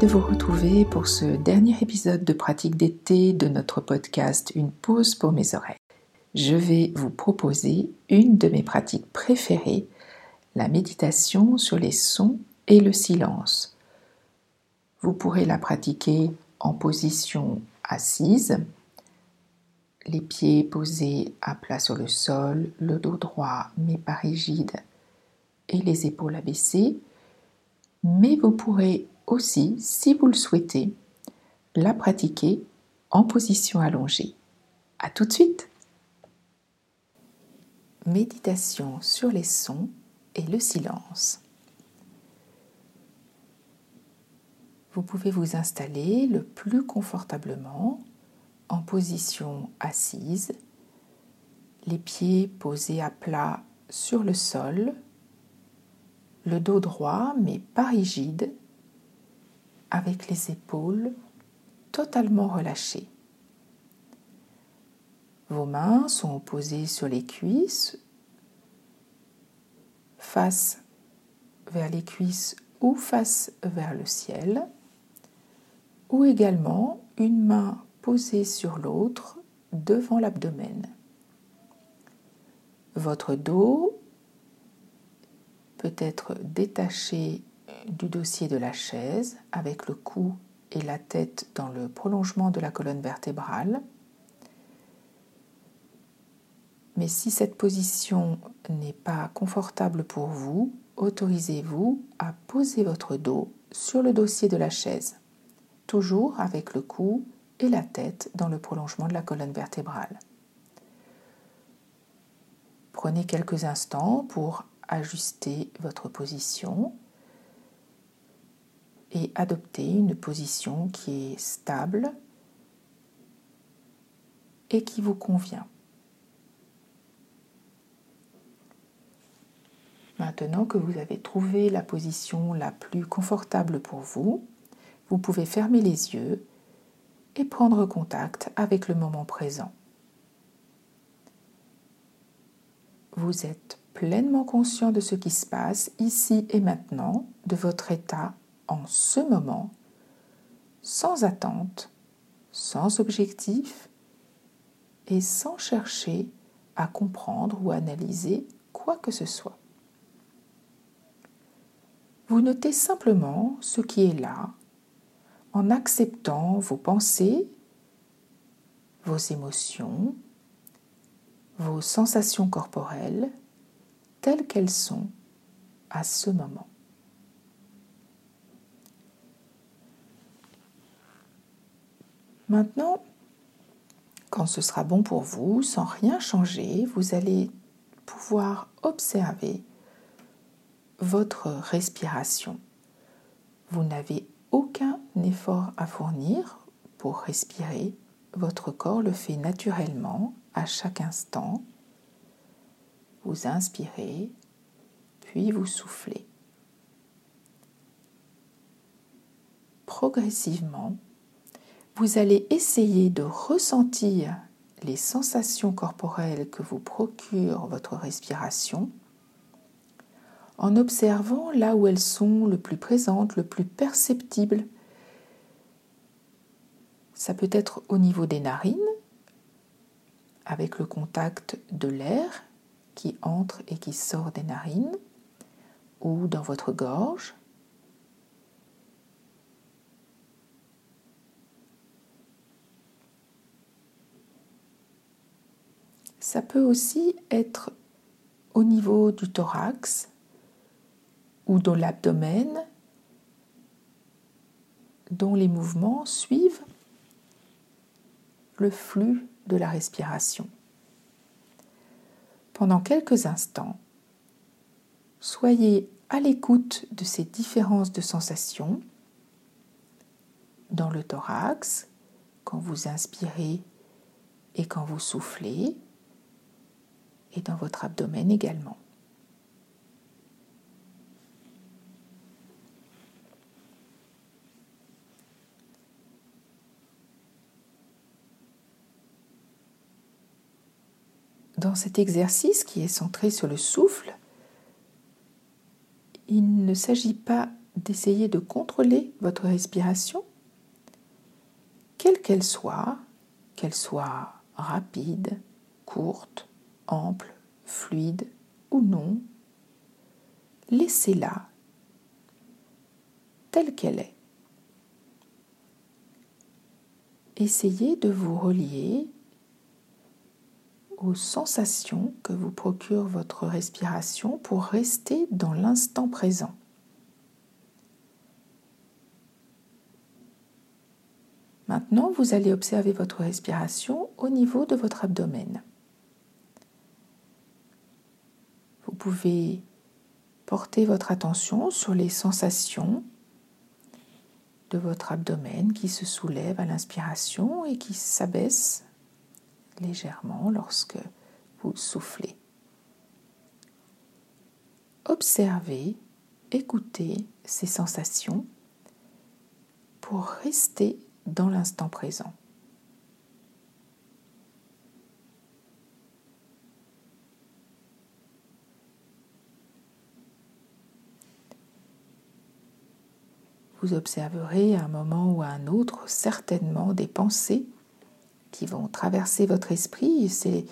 De vous retrouver pour ce dernier épisode de pratique d'été de notre podcast Une pause pour mes oreilles. Je vais vous proposer une de mes pratiques préférées, la méditation sur les sons et le silence. Vous pourrez la pratiquer en position assise, les pieds posés à plat sur le sol, le dos droit mais pas rigide et les épaules abaissées. Mais vous pourrez aussi, si vous le souhaitez, la pratiquer en position allongée. A tout de suite Méditation sur les sons et le silence. Vous pouvez vous installer le plus confortablement en position assise, les pieds posés à plat sur le sol, le dos droit mais pas rigide, avec les épaules totalement relâchées. Vos mains sont posées sur les cuisses, face vers les cuisses ou face vers le ciel, ou également une main posée sur l'autre devant l'abdomen. Votre dos peut être détaché du dossier de la chaise avec le cou et la tête dans le prolongement de la colonne vertébrale mais si cette position n'est pas confortable pour vous, autorisez-vous à poser votre dos sur le dossier de la chaise, toujours avec le cou et la tête dans le prolongement de la colonne vertébrale. Prenez quelques instants pour ajuster votre position et adopter une position qui est stable et qui vous convient. Maintenant que vous avez trouvé la position la plus confortable pour vous, vous pouvez fermer les yeux et prendre contact avec le moment présent. Vous êtes pleinement conscient de ce qui se passe ici et maintenant, de votre état en ce moment, sans attente, sans objectif et sans chercher à comprendre ou analyser quoi que ce soit. Vous notez simplement ce qui est là en acceptant vos pensées, vos émotions, vos sensations corporelles telles qu'elles sont à ce moment. Maintenant, quand ce sera bon pour vous, sans rien changer, vous allez pouvoir observer votre respiration. Vous n'avez aucun effort à fournir pour respirer. Votre corps le fait naturellement à chaque instant. Vous inspirez, puis vous soufflez. Progressivement, vous allez essayer de ressentir les sensations corporelles que vous procure votre respiration en observant là où elles sont le plus présentes, le plus perceptibles. Ça peut être au niveau des narines, avec le contact de l'air qui entre et qui sort des narines, ou dans votre gorge. Ça peut aussi être au niveau du thorax, ou dans l'abdomen dont les mouvements suivent le flux de la respiration. Pendant quelques instants, soyez à l'écoute de ces différences de sensations dans le thorax quand vous inspirez et quand vous soufflez dans votre abdomen également. Dans cet exercice qui est centré sur le souffle, il ne s'agit pas d'essayer de contrôler votre respiration, quelle qu'elle soit, qu'elle soit rapide, courte, ample, fluide ou non, laissez-la telle qu'elle est. Essayez de vous relier aux sensations que vous procure votre respiration pour rester dans l'instant présent. Maintenant, vous allez observer votre respiration au niveau de votre abdomen. Vous pouvez porter votre attention sur les sensations de votre abdomen qui se soulève à l'inspiration et qui s'abaisse légèrement lorsque vous soufflez. Observez, écoutez ces sensations pour rester dans l'instant présent. Vous observerez à un moment ou à un autre certainement des pensées qui vont traverser votre esprit, et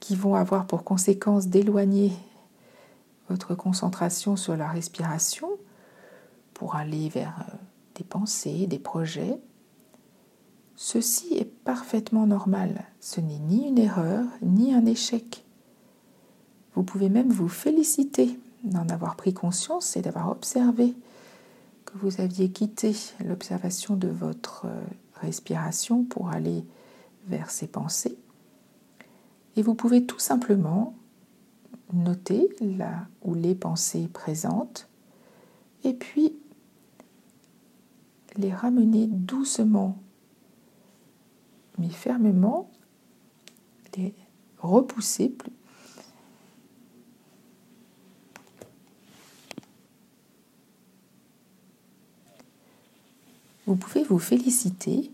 qui vont avoir pour conséquence d'éloigner votre concentration sur la respiration pour aller vers euh, des pensées, des projets. Ceci est parfaitement normal. Ce n'est ni une erreur, ni un échec. Vous pouvez même vous féliciter d'en avoir pris conscience et d'avoir observé vous aviez quitté l'observation de votre euh, respiration pour aller vers ces pensées. Et vous pouvez tout simplement noter là où les pensées présentes et puis les ramener doucement mais fermement, les repousser Vous pouvez vous féliciter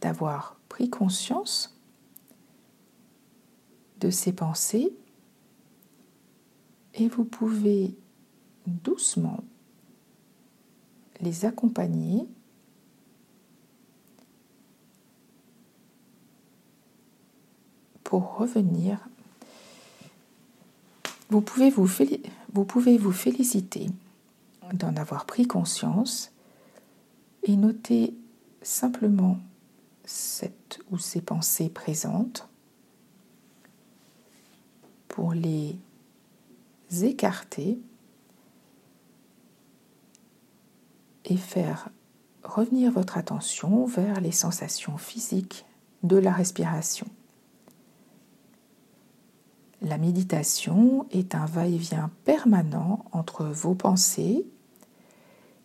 d'avoir pris conscience de ces pensées et vous pouvez doucement les accompagner pour revenir. Vous pouvez vous, vous pouvez vous féliciter d'en avoir pris conscience et noter simplement cette ou ces pensées présentes pour les écarter et faire revenir votre attention vers les sensations physiques de la respiration. La méditation est un va-et-vient permanent entre vos pensées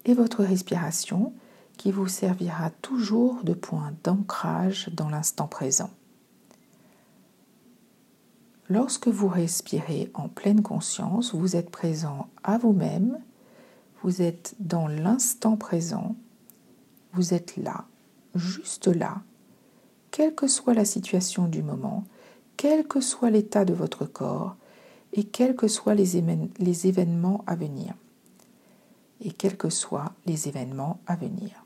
et votre respiration qui vous servira toujours de point d'ancrage dans l'instant présent. Lorsque vous respirez en pleine conscience, vous êtes présent à vous-même, vous êtes dans l'instant présent, vous êtes là, juste là, quelle que soit la situation du moment, quel que soit l'état de votre corps et quels que soient les, événements à venir. Et quels que soient les événements à venir.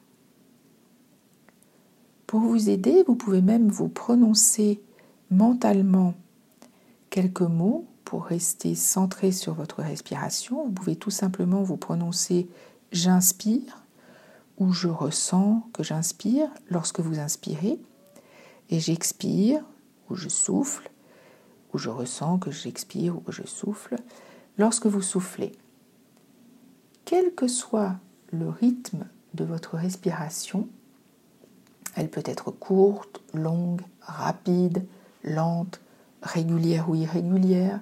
Pour vous aider, vous pouvez même vous prononcer mentalement quelques mots pour rester centré sur votre respiration. Vous pouvez tout simplement vous prononcer j'inspire ou je ressens que j'inspire lorsque vous inspirez et j'expire ou je souffle ou je ressens que j'expire ou je souffle lorsque vous soufflez. Quel que soit le rythme de votre respiration, elle peut être courte, longue, rapide, lente, régulière ou irrégulière.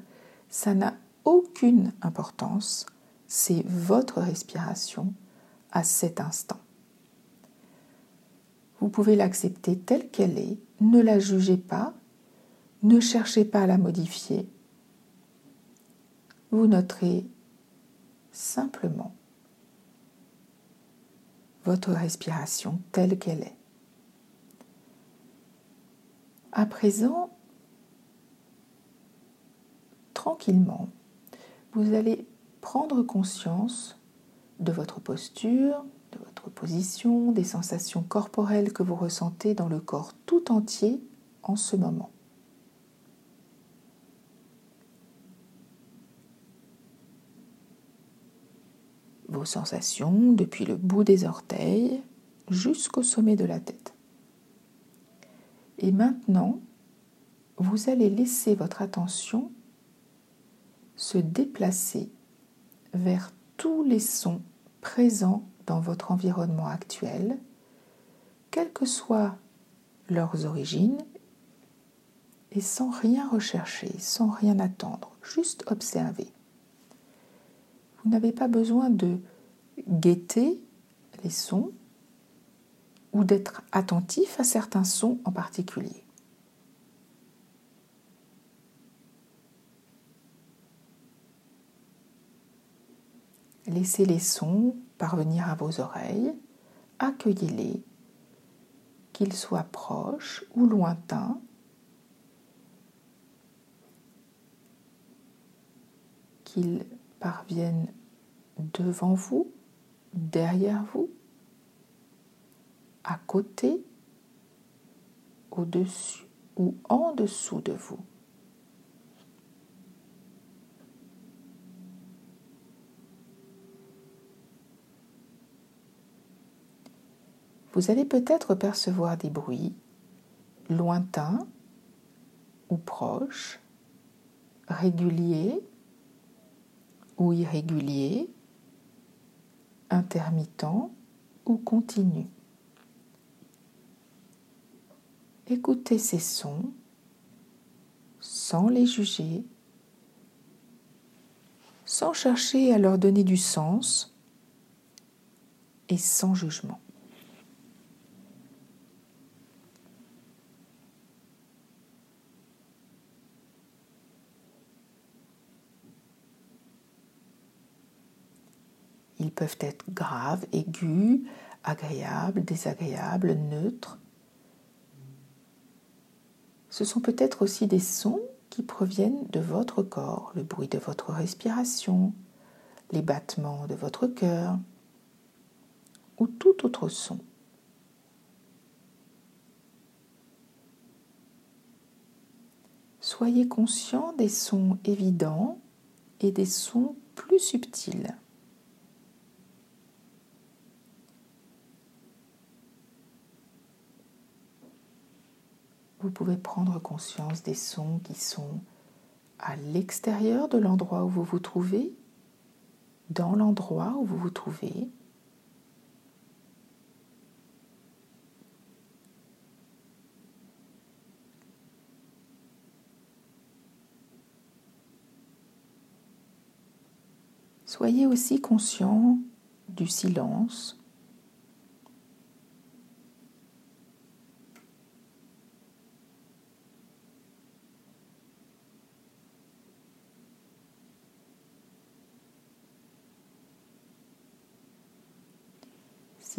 Ça n'a aucune importance. C'est votre respiration à cet instant. Vous pouvez l'accepter telle qu'elle est. Ne la jugez pas. Ne cherchez pas à la modifier. Vous noterez simplement votre respiration telle qu'elle est. À présent, tranquillement, vous allez prendre conscience de votre posture, de votre position, des sensations corporelles que vous ressentez dans le corps tout entier en ce moment. Vos sensations depuis le bout des orteils jusqu'au sommet de la tête. Et maintenant, vous allez laisser votre attention se déplacer vers tous les sons présents dans votre environnement actuel, quelles que soient leurs origines, et sans rien rechercher, sans rien attendre, juste observer. Vous n'avez pas besoin de guetter les sons ou d'être attentif à certains sons en particulier. Laissez les sons parvenir à vos oreilles, accueillez-les, qu'ils soient proches ou lointains. Qu'ils parviennent devant vous, derrière vous, à côté, au-dessus ou en dessous de vous. Vous allez peut-être percevoir des bruits lointains ou proches, réguliers ou irréguliers, intermittents ou continus. Écoutez ces sons sans les juger, sans chercher à leur donner du sens et sans jugement. Ils peuvent être graves, aigus, agréables, désagréables, neutres. Ce sont peut-être aussi des sons qui proviennent de votre corps, le bruit de votre respiration, les battements de votre cœur ou tout autre son. Soyez conscient des sons évidents et des sons plus subtils. Vous pouvez prendre conscience des sons qui sont à l'extérieur de l'endroit où vous vous trouvez, dans l'endroit où vous vous trouvez. Soyez aussi conscient du silence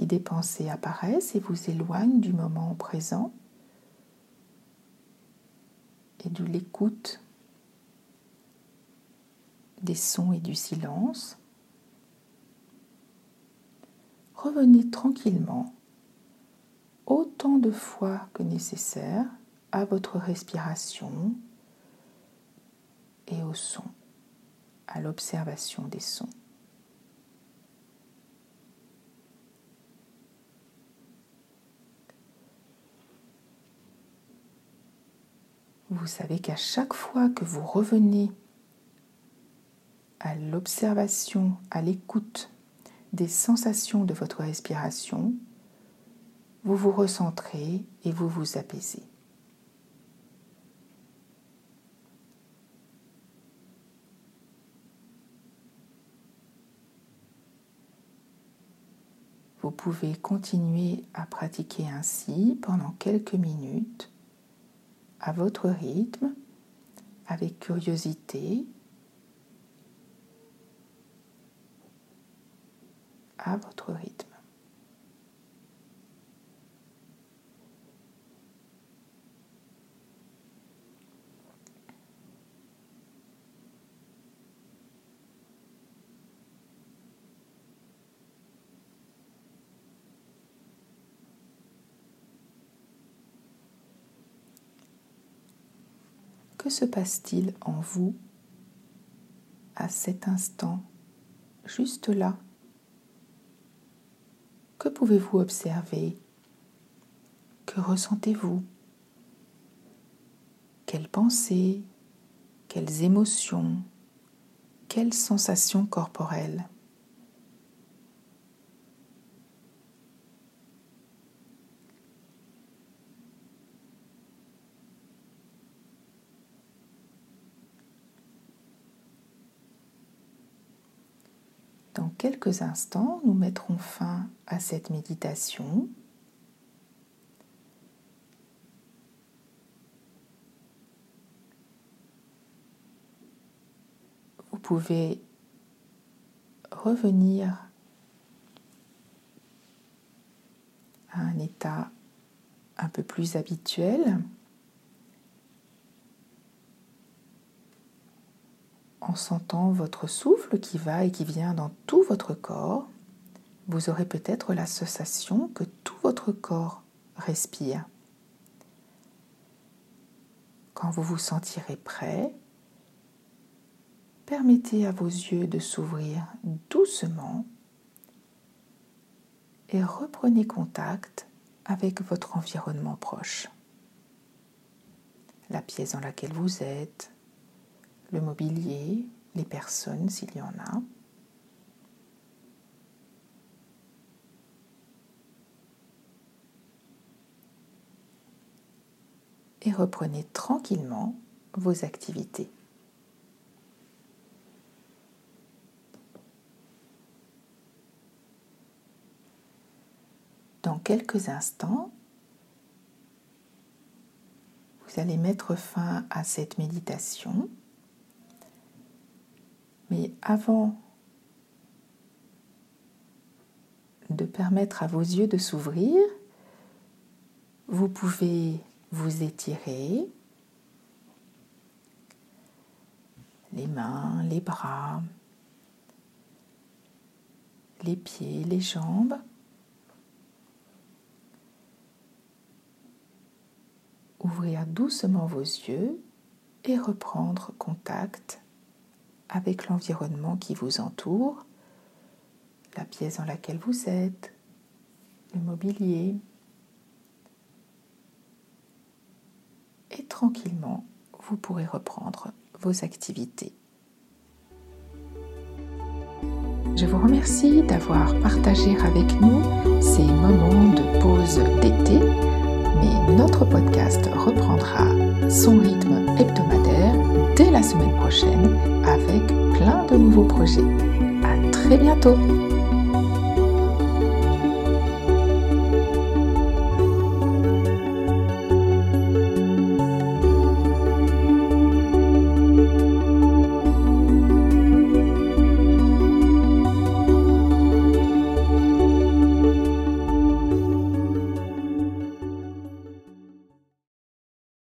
Des pensées apparaissent et vous éloignent du moment présent et de l'écoute des sons et du silence, revenez tranquillement autant de fois que nécessaire à votre respiration et au son, à l'observation des sons. Vous savez qu'à chaque fois que vous revenez à l'observation, à l'écoute des sensations de votre respiration, vous vous recentrez et vous vous apaisez. Vous pouvez continuer à pratiquer ainsi pendant quelques minutes à votre rythme, avec curiosité, à votre rythme. Que se passe-t-il en vous à cet instant, juste là? Que pouvez-vous observer? Que ressentez-vous? Quelles pensées? Quelles émotions? Quelles sensations corporelles Dans quelques instants, nous mettrons fin à cette méditation. Vous pouvez revenir à un état un peu plus habituel. En sentant votre souffle qui va et qui vient dans tout votre corps, vous aurez peut-être la sensation que tout votre corps respire. Quand vous vous sentirez prêt, permettez à vos yeux de s'ouvrir doucement et reprenez contact avec votre environnement proche. La pièce dans laquelle vous êtes, le mobilier, les personnes s'il y en a. Et reprenez tranquillement vos activités. Dans quelques instants, vous allez mettre fin à cette méditation mais avant de permettre à vos yeux de s'ouvrir, vous pouvez vous étirer les mains, les bras, les pieds, les jambes. Ouvrir doucement vos yeux et reprendre contact avec l'environnement qui vous entoure, la pièce dans laquelle vous êtes, le mobilier. Et tranquillement, vous pourrez reprendre vos activités. Je vous remercie d'avoir partagé avec nous ces moments de pause d'été, mais notre podcast reprendra son rythme hebdomadaire dès la semaine prochaine avec plein de nouveaux projets. À très bientôt!